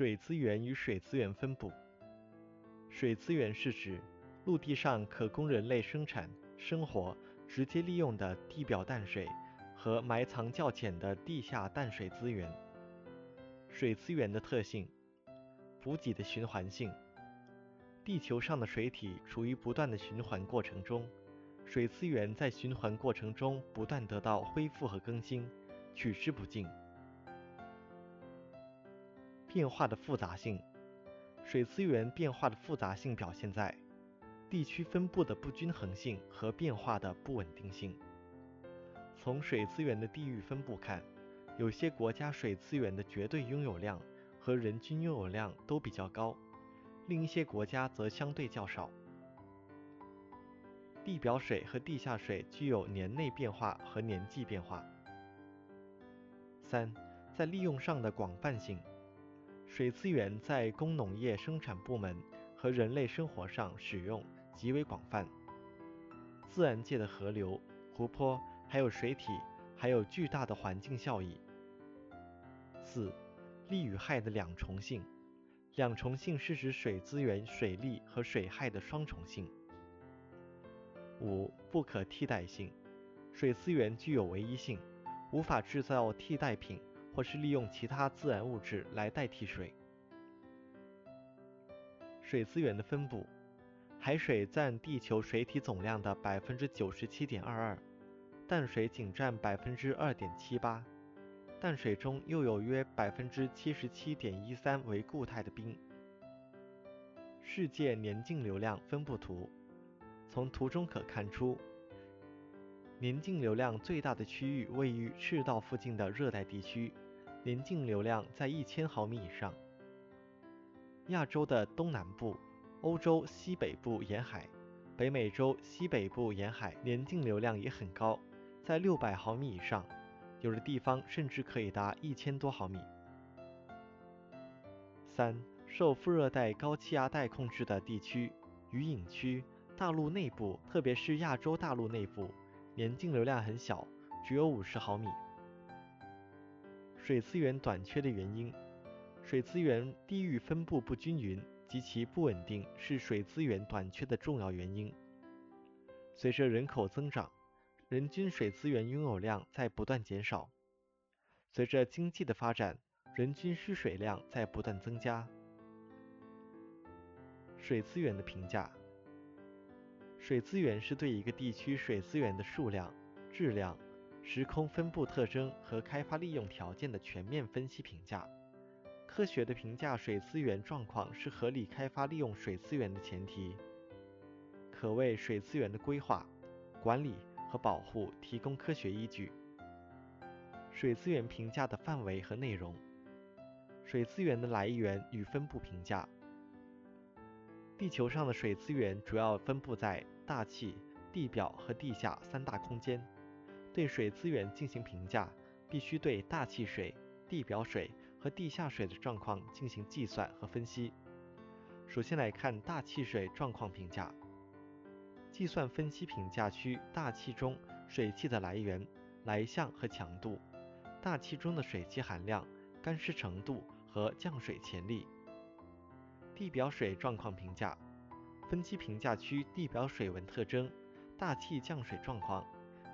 水资源与水资源分布。水资源是指陆地上可供人类生产、生活、直接利用的地表淡水和埋藏较浅的地下淡水资源。水资源的特性：补给的循环性。地球上的水体处于不断的循环过程中，水资源在循环过程中不断得到恢复和更新，取之不尽。变化的复杂性，水资源变化的复杂性表现在地区分布的不均衡性和变化的不稳定性。从水资源的地域分布看，有些国家水资源的绝对拥有量和人均拥有量都比较高，另一些国家则相对较少。地表水和地下水具有年内变化和年季变化。三，在利用上的广泛性。水资源在工农业生产部门和人类生活上使用极为广泛。自然界的河流、湖泊，还有水体，还有巨大的环境效益。四、利与害的两重性。两重性是指水资源水利和水害的双重性。五、不可替代性。水资源具有唯一性，无法制造替代品。或是利用其他自然物质来代替水。水资源的分布，海水占地球水体总量的百分之九十七点二二，淡水仅占百分之二点七八，淡水中又有约百分之七十七点一三为固态的冰。世界年径流量分布图，从图中可看出。年径流量最大的区域位于赤道附近的热带地区，年径流量在一千毫米以上。亚洲的东南部、欧洲西北部沿海、北美洲西北部沿海年径流量也很高，在六百毫米以上，有的地方甚至可以达一千多毫米。三、受副热带高气压带控制的地区、雨隐区、大陆内部，特别是亚洲大陆内部。年径流量很小，只有五十毫米。水资源短缺的原因，水资源地域分布不均匀及其不稳定是水资源短缺的重要原因。随着人口增长，人均水资源拥有量在不断减少；随着经济的发展，人均需水量在不断增加。水资源的评价。水资源是对一个地区水资源的数量、质量、时空分布特征和开发利用条件的全面分析评价。科学的评价水资源状况是合理开发利用水资源的前提，可为水资源的规划、管理和保护提供科学依据。水资源评价的范围和内容：水资源的来源与分布评价。地球上的水资源主要分布在大气、地表和地下三大空间。对水资源进行评价，必须对大气水、地表水和地下水的状况进行计算和分析。首先来看大气水状况评价。计算分析评价区大气中水汽的来源、来向和强度，大气中的水汽含量、干湿程度和降水潜力。地表水状况评价分析评价区地表水文特征、大气降水状况、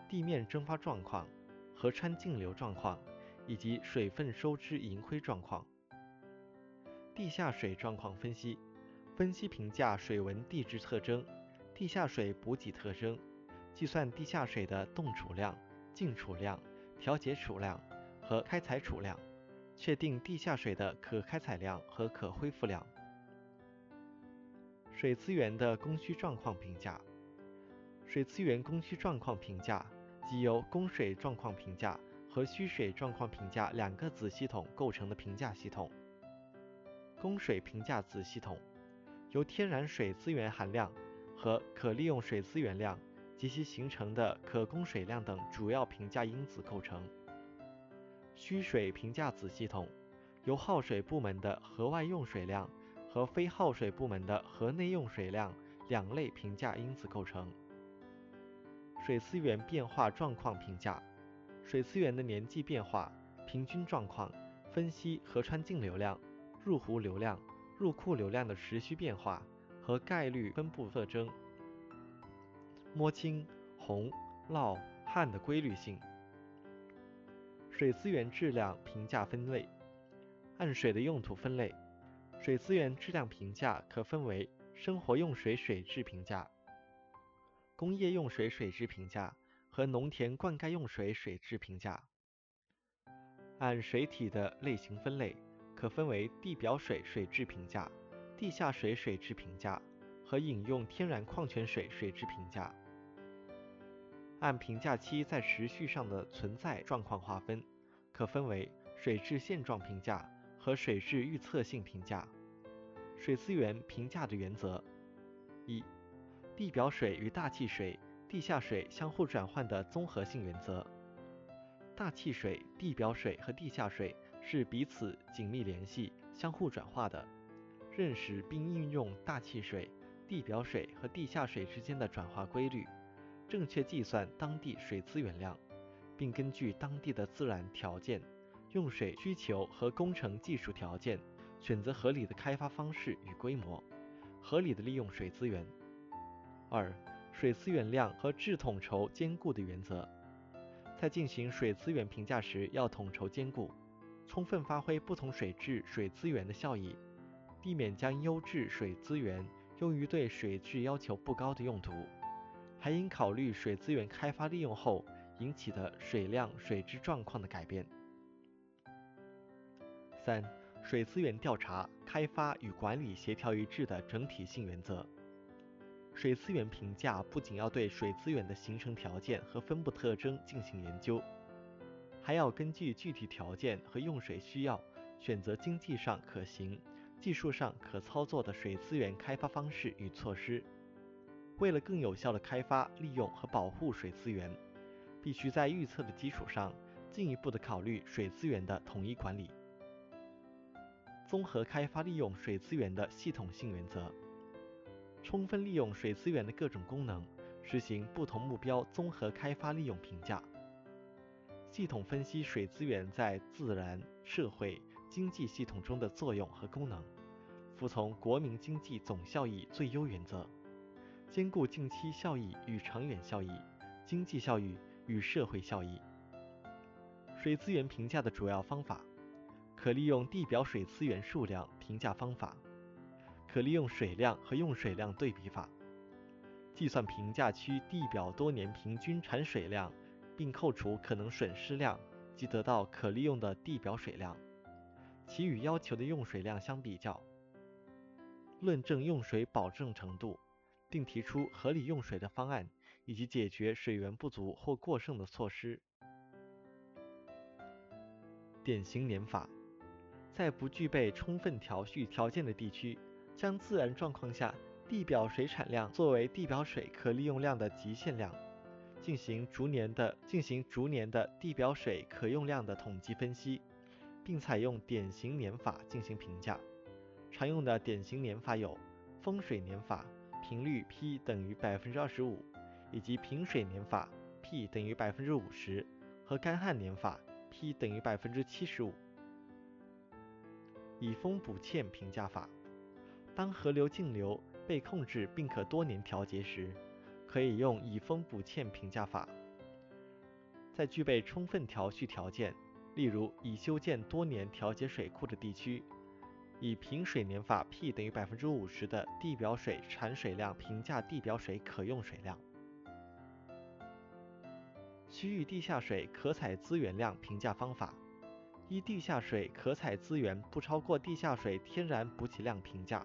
地面蒸发状况、河川径流状况以及水分收支盈亏状况。地下水状况分析分析评价水文地质特征、地下水补给特征，计算地下水的动储量、静储量、调节储量和开采储量，确定地下水的可开采量和可恢复量。水资源的供需状况评价，水资源供需状况评价即由供水状况评价和需水状况评价两个子系统构成的评价系统。供水评价子系统由天然水资源含量和可利用水资源量及其形成的可供水量等主要评价因子构成。需水评价子系统由耗水部门的河外用水量。和非耗水部门的河内用水量两类评价因子构成。水资源变化状况评价，水资源的年季变化、平均状况，分析河川径流量、入湖流量、入库流量的持续变化和概率分布特征。摸清洪、涝、旱的规律性。水资源质量评价分类，按水的用途分类，水资源质量评价可分为生活用水水质评价、工业用水水质评价和农田灌溉用水水质评价。按水体的类型分类，可分为地表水水质评价、地下水水质评价和饮用天然矿泉水水质评价。按评价期在持续上的存在状况划分，可分为水质现状评价和水质预测性评价。水资源评价的原则：一、地表水与大气水、地下水相互转换的综合性原则。大气水、地表水和地下水是彼此紧密联系、相互转化的。认识并应用大气水、地表水和地下水之间的转化规律。正确计算当地水资源量，并根据当地的自然条件、用水需求和工程技术条件，选择合理的开发方式与规模，合理的利用水资源。二、水资源量和质统筹兼顾的原则，在进行水资源评价时要统筹兼顾，充分发挥不同水质水资源的效益，避免将优质水资源用于对水质要求不高的用途。还应考虑水资源开发利用后引起的水量、水质状况的改变。三、水资源调查、开发与管理协调一致的整体性原则。水资源评价不仅要对水资源的形成条件和分布特征进行研究，还要根据具体条件和用水需要，选择经济上可行、技术上可操作的水资源开发方式与措施。为了更有效地开发、利用和保护水资源，必须在预测的基础上，进一步地考虑水资源的统一管理。综合开发利用水资源的系统性原则，充分利用水资源的各种功能，实行不同目标综合开发利用评价。系统分析水资源在自然、社会、经济系统中的作用和功能，服从国民经济总效益最优原则。兼顾近期效益与长远效益，经济效益与社会效益。水资源评价的主要方法：可利用地表水资源数量评价方法，可利用水量和用水量对比法。计算评价区地表多年平均产水量，并扣除可能损失量，即得到可利用的地表水量，其与要求的用水量相比较。论证用水保证程度。并提出合理用水的方案，以及解决水源不足或过剩的措施。典型年法，在不具备充分调蓄条件的地区，将自然状况下地表水产量作为地表水可利用量的极限量，进行逐年的进行逐年的地表水可用量的统计分析，并采用典型年法进行评价。常用的典型年法有风水年法。频率 P 等于百分之二十五，以及平水年法 P 等于百分之五十和干旱年法 P 等于百分之七十五。以丰补欠评价法，当河流径流被控制并可多年调节时，可以用以丰补欠评价法。在具备充分调蓄条件，例如已修建多年调节水库的地区。以平水年法 P 等于百分之五十的地表水产水量评价地表水可用水量。区域地下水可采资源量评价方法：依地下水可采资源不超过地下水天然补给量评价；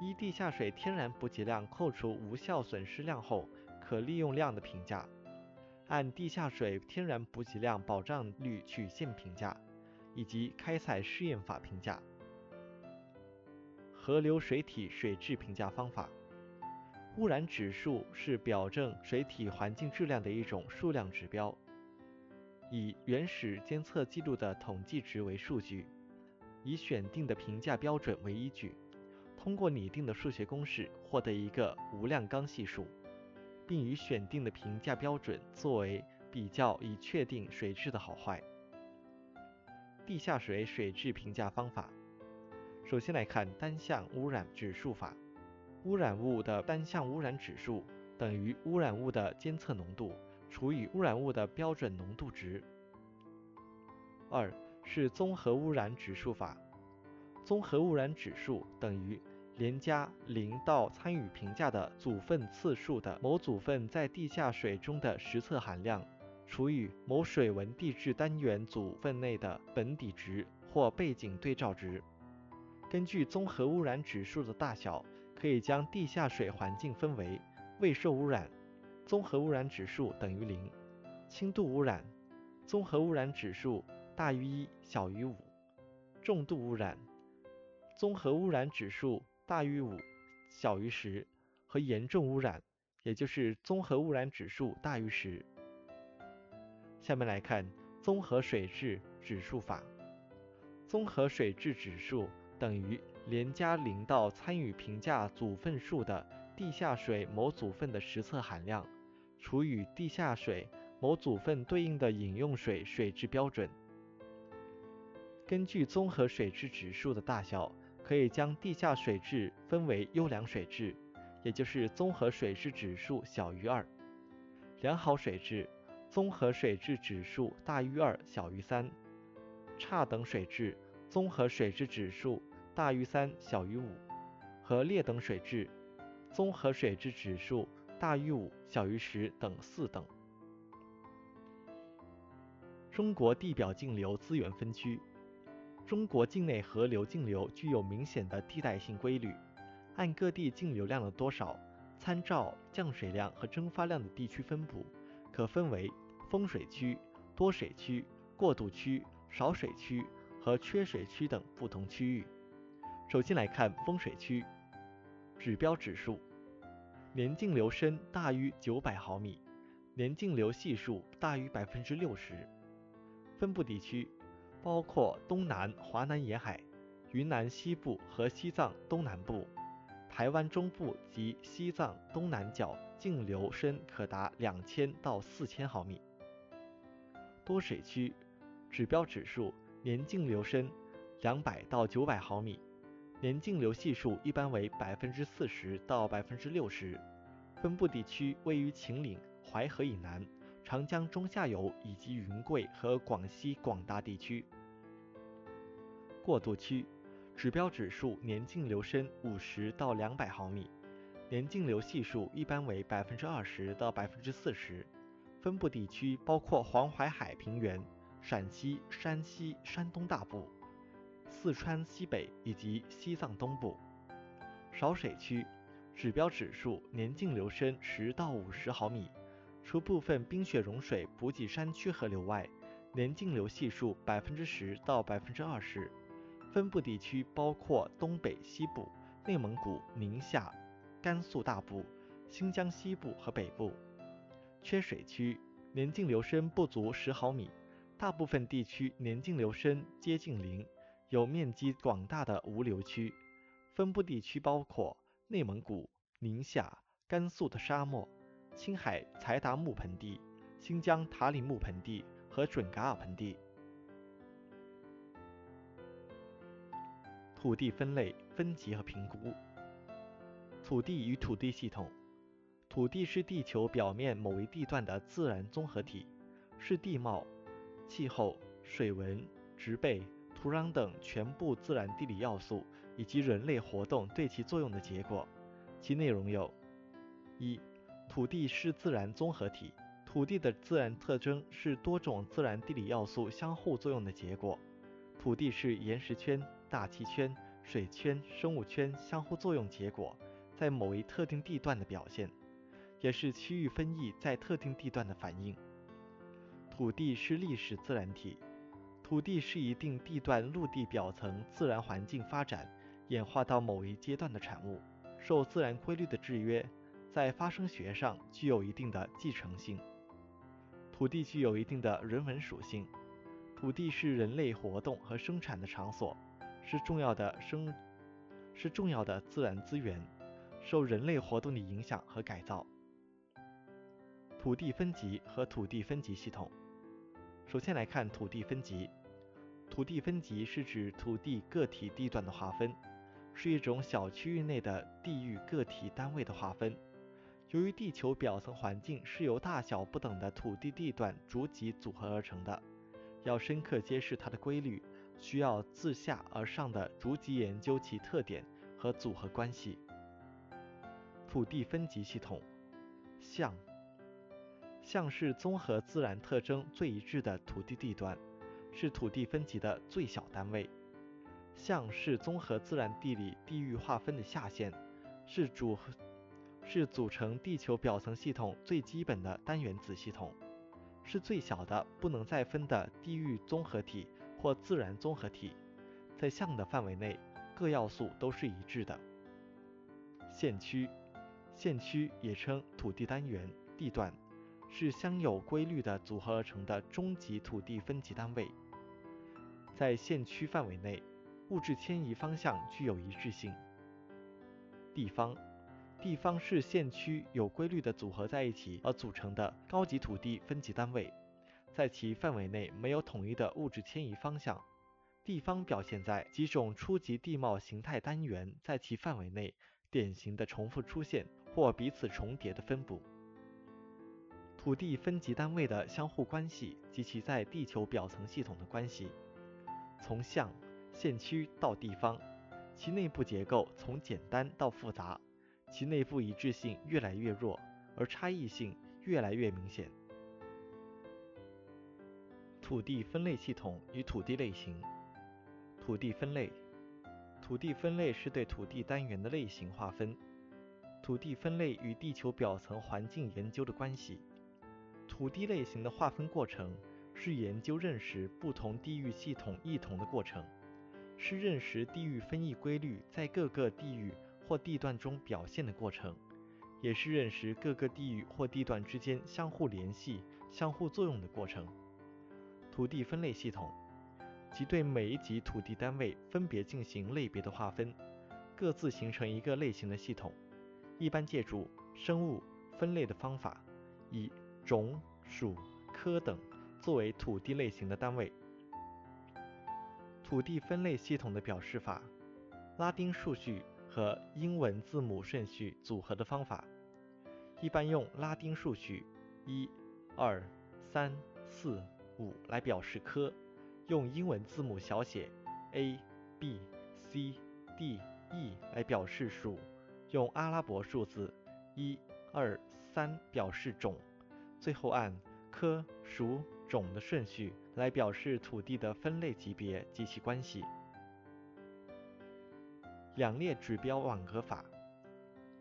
依地下水天然补给量扣除无效损失量后可利用量的评价；按地下水天然补给量保障率曲线评价，以及开采试验法评价。河流水体水质评价方法，污染指数是表证水体环境质量的一种数量指标，以原始监测记录的统计值为数据，以选定的评价标准为依据，通过拟定的数学公式获得一个无量纲系数，并以选定的评价标准作为比较，以确定水质的好坏。地下水水质评价方法。首先来看单项污染指数法，污染物的单项污染指数等于污染物的监测浓度除以污染物的标准浓度值。二是综合污染指数法，综合污染指数等于连加零到参与评价的组分次数的某组分在地下水中的实测含量除以某水文地质单元组分内的本底值或背景对照值。根据综合污染指数的大小，可以将地下水环境分为未受污染，综合污染指数等于零；轻度污染，综合污染指数大于一，小于五；重度污染，综合污染指数大于五，小于十；和严重污染，也就是综合污染指数大于十。下面来看综合水质指数法，综合水质指数。等于连加零到参与评价组分数的地下水某组分的实测含量，除以地下水某组分对应的饮用水水质标准。根据综合水质指数的大小，可以将地下水质分为优良水质，也就是综合水质指数小于二；良好水质，综合水质指数大于二，小于三；差等水质，综合水质指数。大于三，小于五，和劣等水质，综合水质指数大于五，小于十等四等。中国地表径流资源分区，中国境内河流径流具有明显的地带性规律，按各地径流量的多少，参照降水量和蒸发量的地区分布，可分为丰水区、多水区、过渡区、少水区和缺水区等不同区域。首先来看丰水区，指标指数，年径流深大于九百毫米，年径流系数大于百分之六十。分布地区包括东南华南沿海、云南西部和西藏东南部、台湾中部及西藏东南角，径流深可达两千到四千毫米。多水区，指标指数，年径流深两百到九百毫米。年径流系数一般为百分之四十到百分之六十，分布地区位于秦岭、淮河以南、长江中下游以及云贵和广西广大地区。过渡区，指标指数年径流深五十到两百毫米，年径流系数一般为百分之二十到百分之四十，分布地区包括黄淮海平原、陕西、山西、山东大部。四川西北以及西藏东部少水区，指标指数年径流深十到五十毫米，除部分冰雪融水补给山区河流外，年径流系数百分之十到百分之二十。分布地区包括东北、西部、内蒙古、宁夏、甘肃大部、新疆西部和北部。缺水区，年径流深不足十毫米，大部分地区年径流深接近零。有面积广大的无流区，分布地区包括内蒙古、宁夏、甘肃的沙漠、青海才达木盆地、新疆塔里木盆地和准噶尔盆地。土地分类、分级和评估。土地与土地系统。土地是地球表面某一地段的自然综合体，是地貌、气候、水文、植被。土壤等全部自然地理要素以及人类活动对其作用的结果，其内容有：一、土地是自然综合体，土地的自然特征是多种自然地理要素相互作用的结果。土地是岩石圈、大气圈、水圈、生物圈相互作用结果在某一特定地段的表现，也是区域分异在特定地段的反应。土地是历史自然体。土地是一定地段陆地表层自然环境发展演化到某一阶段的产物，受自然规律的制约，在发生学上具有一定的继承性。土地具有一定的人文属性。土地是人类活动和生产的场所，是重要的生，是重要的自然资源，受人类活动的影响和改造。土地分级和土地分级系统。首先来看土地分级。土地分级是指土地个体地段的划分，是一种小区域内的地域个体单位的划分。由于地球表层环境是由大小不等的土地地段逐级组合而成的，要深刻揭示它的规律，需要自下而上的逐级研究其特点和组合关系。土地分级系统，象，象是综合自然特征最一致的土地地段，是土地分级的最小单位。象是综合自然地理地域划分的下限，是主。是组成地球表层系统最基本的单元子系统，是最小的不能再分的地域综合体或自然综合体。在象的范围内，各要素都是一致的。县区，县区也称土地单元、地段，是相有规律的组合而成的中级土地分级单位。在县区范围内，物质迁移方向具有一致性。地方。地方是县区有规律的组合在一起而组成的高级土地分级单位，在其范围内没有统一的物质迁移方向。地方表现在几种初级地貌形态单元在其范围内典型的重复出现或彼此重叠的分布。土地分级单位的相互关系及其在地球表层系统的关系，从象、县区到地方，其内部结构从简单到复杂。其内部一致性越来越弱，而差异性越来越明显。土地分类系统与土地类型。土地分类，土地分类是对土地单元的类型划分。土地分类与地球表层环境研究的关系。土地类型的划分过程是研究认识不同地域系统异同的过程，是认识地域分异规律在各个地域。或地段中表现的过程，也是认识各个地域或地段之间相互联系、相互作用的过程。土地分类系统，即对每一级土地单位分别进行类别的划分，各自形成一个类型的系统。一般借助生物分类的方法，以种、属、科等作为土地类型的单位。土地分类系统的表示法，拉丁数序。和英文字母顺序组合的方法，一般用拉丁数序一、二、三、四、五来表示科，用英文字母小写 a、b、c、d、e 来表示属，用阿拉伯数字一、二、三表示种，最后按科、属、种的顺序来表示土地的分类级别及其关系。两列指标网格法，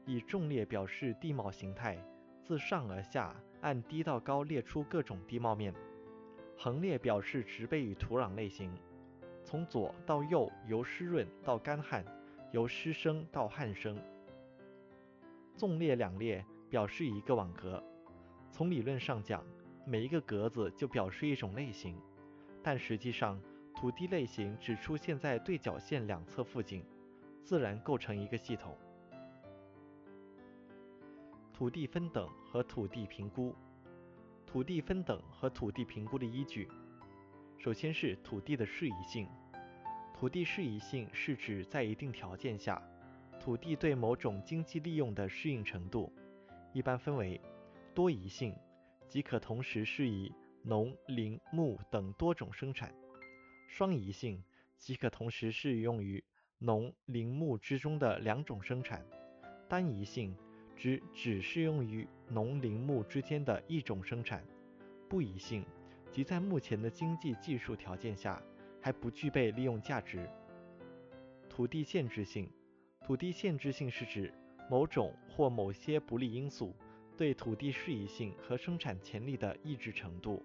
以纵列表示地貌形态，自上而下按低到高列出各种地貌面；横列表示植被与土壤类型，从左到右由湿润到干旱，由湿生到旱生。纵列两列表示一个网格。从理论上讲，每一个格子就表示一种类型，但实际上，土地类型只出现在对角线两侧附近。自然构成一个系统。土地分等和土地评估，土地分等和土地评估的依据，首先是土地的适宜性。土地适宜性是指在一定条件下，土地对某种经济利用的适应程度，一般分为多宜性，即可同时适宜农、林、牧等多种生产；双宜性，即可同时适用于农林牧之中的两种生产，单宜性指只适用于农林牧之间的一种生产，不宜性即在目前的经济技术条件下还不具备利用价值。土地限制性，土地限制性是指某种或某些不利因素对土地适宜性和生产潜力的抑制程度。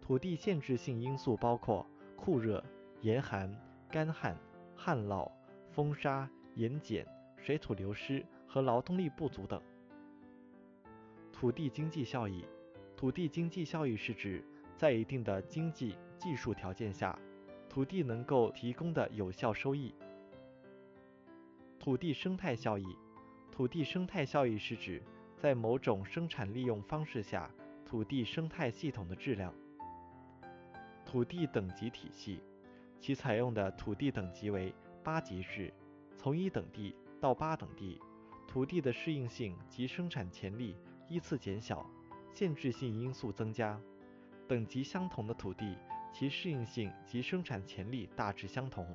土地限制性因素包括酷热、严寒、干旱、旱涝。风沙、盐碱、水土流失和劳动力不足等。土地经济效益，土地经济效益是指在一定的经济技术条件下，土地能够提供的有效收益。土地生态效益，土地生态效益是指在某种生产利用方式下，土地生态系统的质量。土地等级体系。其采用的土地等级为八级制，从一等地到八等地，土地的适应性及生产潜力依次减小，限制性因素增加。等级相同的土地，其适应性及生产潜力大致相同。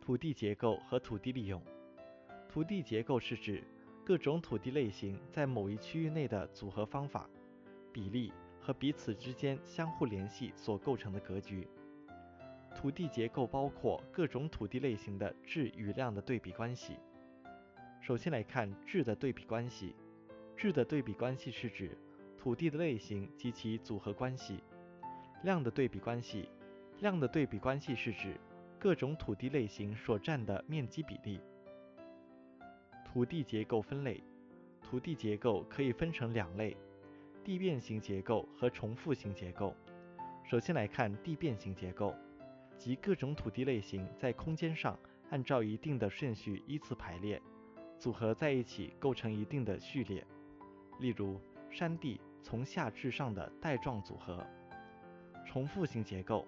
土地结构和土地利用。土地结构是指各种土地类型在某一区域内的组合方法、比例和彼此之间相互联系所构成的格局。土地结构包括各种土地类型的质与量的对比关系。首先来看质的对比关系。质的对比关系是指土地的类型及其组合关系。量的对比关系。量的对比关系是指各种土地类型所占的面积比例。土地结构分类，土地结构可以分成两类：地变型结构和重复型结构。首先来看地变型结构，即各种土地类型在空间上按照一定的顺序依次排列，组合在一起构成一定的序列。例如，山地从下至上的带状组合。重复型结构，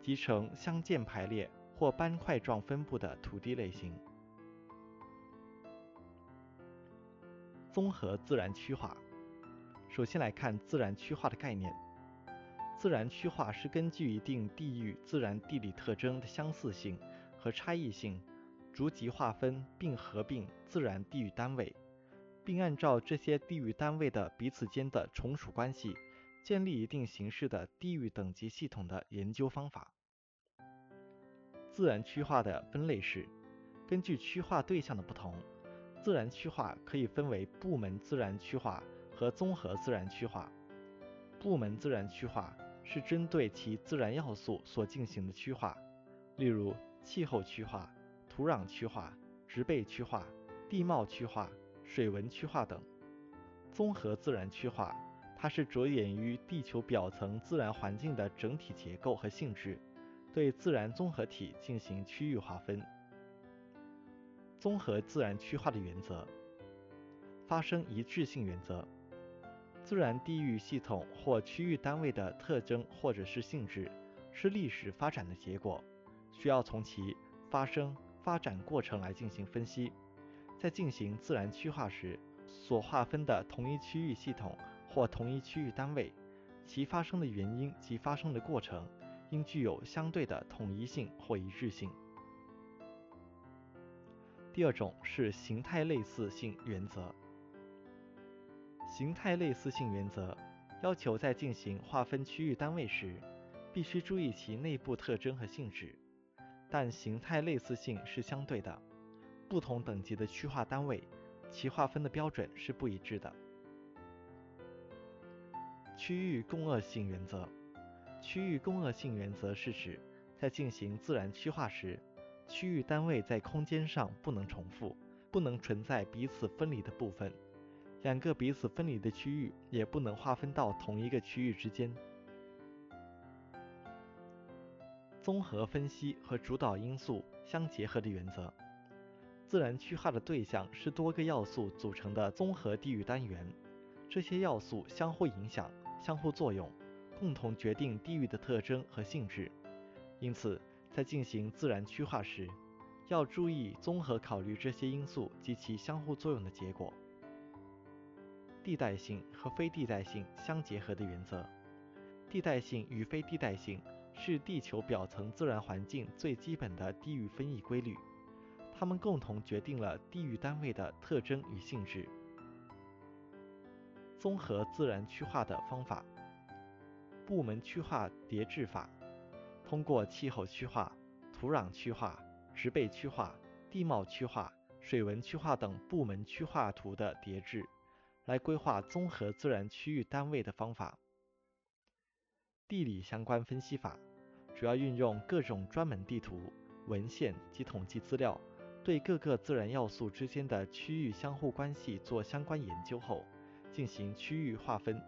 即呈相间排列或斑块状分布的土地类型。综合自然区划。首先来看自然区划的概念。自然区划是根据一定地域自然地理特征的相似性和差异性，逐级划分并合并自然地域单位，并按照这些地域单位的彼此间的从属关系，建立一定形式的地域等级系统的研究方法。自然区划的分类是根据区划对象的不同。自然区划可以分为部门自然区划和综合自然区划。部门自然区划是针对其自然要素所进行的区划，例如气候区划、土壤区划、植被区划、地貌区划、水文区划等。综合自然区划，它是着眼于地球表层自然环境的整体结构和性质，对自然综合体进行区域划分。综合自然区划的原则，发生一致性原则。自然地域系统或区域单位的特征或者是性质，是历史发展的结果，需要从其发生发展过程来进行分析。在进行自然区划时，所划分的同一区域系统或同一区域单位，其发生的原因及发生的过程，应具有相对的统一性或一致性。第二种是形态类似性原则。形态类似性原则要求在进行划分区域单位时，必须注意其内部特征和性质。但形态类似性是相对的，不同等级的区划单位，其划分的标准是不一致的。区域共轭性原则。区域共轭性原则是指在进行自然区划时。区域单位在空间上不能重复，不能存在彼此分离的部分，两个彼此分离的区域也不能划分到同一个区域之间。综合分析和主导因素相结合的原则。自然区划的对象是多个要素组成的综合地域单元，这些要素相互影响、相互作用，共同决定地域的特征和性质。因此。在进行自然区划时，要注意综合考虑这些因素及其相互作用的结果。地带性和非地带性相结合的原则。地带性与非地带性是地球表层自然环境最基本的地域分异规律，它们共同决定了地域单位的特征与性质。综合自然区划的方法：部门区划叠制法。通过气候区划、土壤区划、植被区划、地貌区划、水文区划等部门区划图的叠制，来规划综合自然区域单位的方法。地理相关分析法主要运用各种专门地图、文献及统计资料，对各个自然要素之间的区域相互关系做相关研究后，进行区域划分。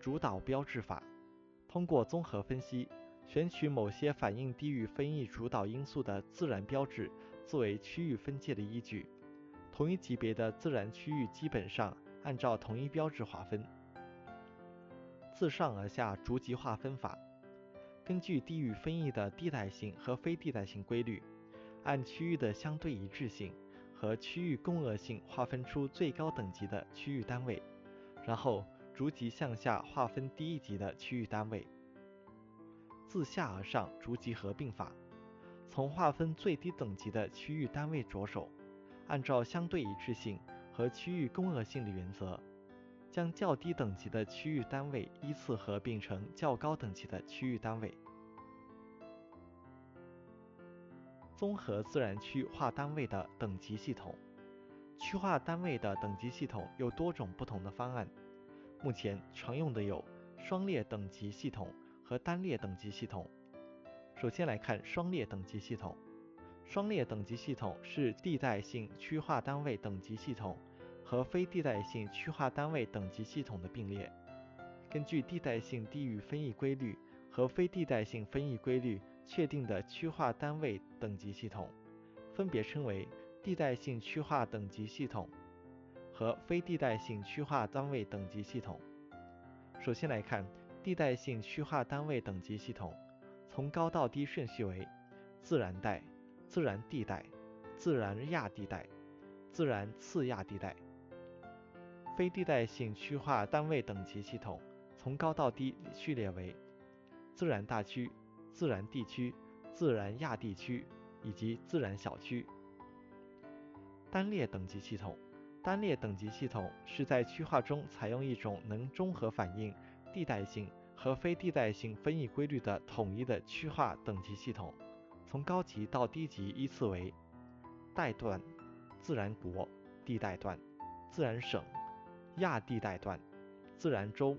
主导标志法。通过综合分析，选取某些反映地域分异主导因素的自然标志作为区域分界的依据。同一级别的自然区域基本上按照同一标志划分。自上而下逐级划分法，根据地域分异的地带性和非地带性规律，按区域的相对一致性和区域共轭性划分出最高等级的区域单位，然后逐级向下划分第一级的区域单位。自下而上逐级合并法，从划分最低等级的区域单位着手，按照相对一致性和区域共轭性的原则。将较低等级的区域单位依次合并成较高等级的区域单位。综合自然区划单位的等级系统，区划单位的等级系统有多种不同的方案。目前常用的有双列等级系统和单列等级系统。首先来看双列等级系统。双列等级系统是地带性区划单位等级系统。和非地带性区划单位等级系统的并列，根据地带性地域分异规律和非地带性分异规律确定的区划单位等级系统，分别称为地带性区划等级系统和非地带性区划单位等级系统。首先来看地带性区划单位等级系统，从高到低顺序为：自然带、自然地带、自然亚地带、自然次亚地带。非地带性区划单位等级系统从高到低序列为：自然大区、自然地区、自然亚地区以及自然小区。单列等级系统，单列等级系统是在区划中采用一种能综合反映地带性和非地带性分异规律的统一的区划等级系统，从高级到低级依次为：带段、自然国、地带段、自然省。亚地带段、自然州、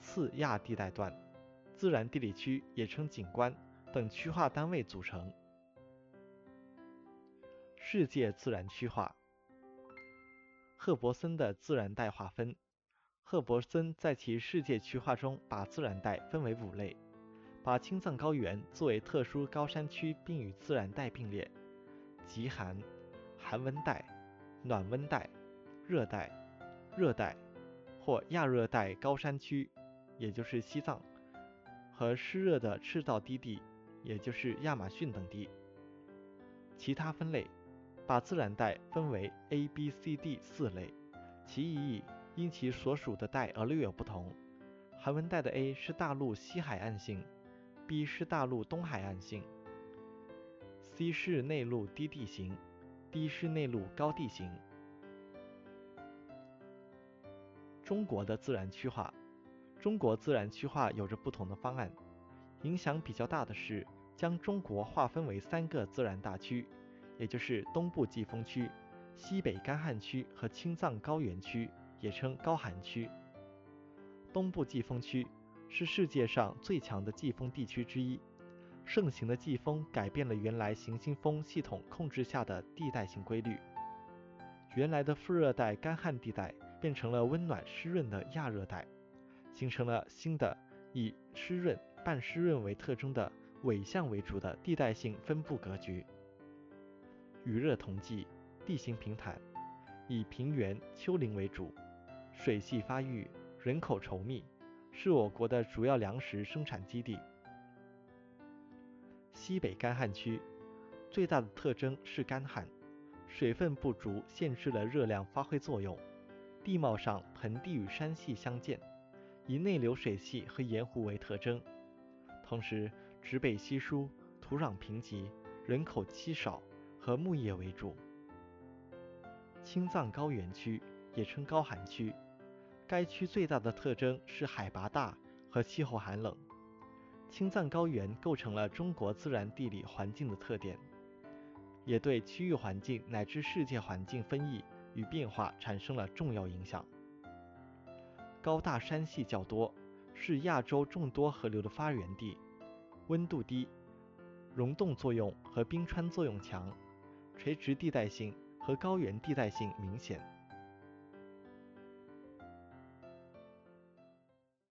次亚地带段、自然地理区也称景观等区划单位组成。世界自然区划，赫伯森的自然带划分。赫伯森在其世界区划中把自然带分为五类，把青藏高原作为特殊高山区，并与自然带并列：极寒、寒温带、暖温带、热带。热带或亚热带高山区，也就是西藏，和湿热的赤道低地，也就是亚马逊等地。其他分类，把自然带分为 A、B、C、D 四类，其意义因其所属的带而略有不同。寒温带的 A 是大陆西海岸性，B 是大陆东海岸性，C 是内陆低地形，D 是内陆高地形。中国的自然区划，中国自然区划有着不同的方案，影响比较大的是将中国划分为三个自然大区，也就是东部季风区、西北干旱区和青藏高原区，也称高寒区。东部季风区是世界上最强的季风地区之一，盛行的季风改变了原来行星风系统控制下的地带性规律，原来的副热带干旱地带。变成了温暖湿润的亚热带，形成了新的以湿润、半湿润为特征的纬向为主的地带性分布格局。雨热同济，地形平坦，以平原、丘陵为主，水系发育，人口稠密，是我国的主要粮食生产基地。西北干旱区最大的特征是干旱，水分不足限制了热量发挥作用。地貌上盆地与山系相间，以内流水系和盐湖为特征，同时植被稀疏，土壤贫瘠，人口稀少，和牧业为主。青藏高原区也称高寒区，该区最大的特征是海拔大和气候寒冷。青藏高原构成了中国自然地理环境的特点，也对区域环境乃至世界环境分异。与变化产生了重要影响。高大山系较多，是亚洲众多河流的发源地，温度低，溶洞作用和冰川作用强，垂直地带性和高原地带性明显。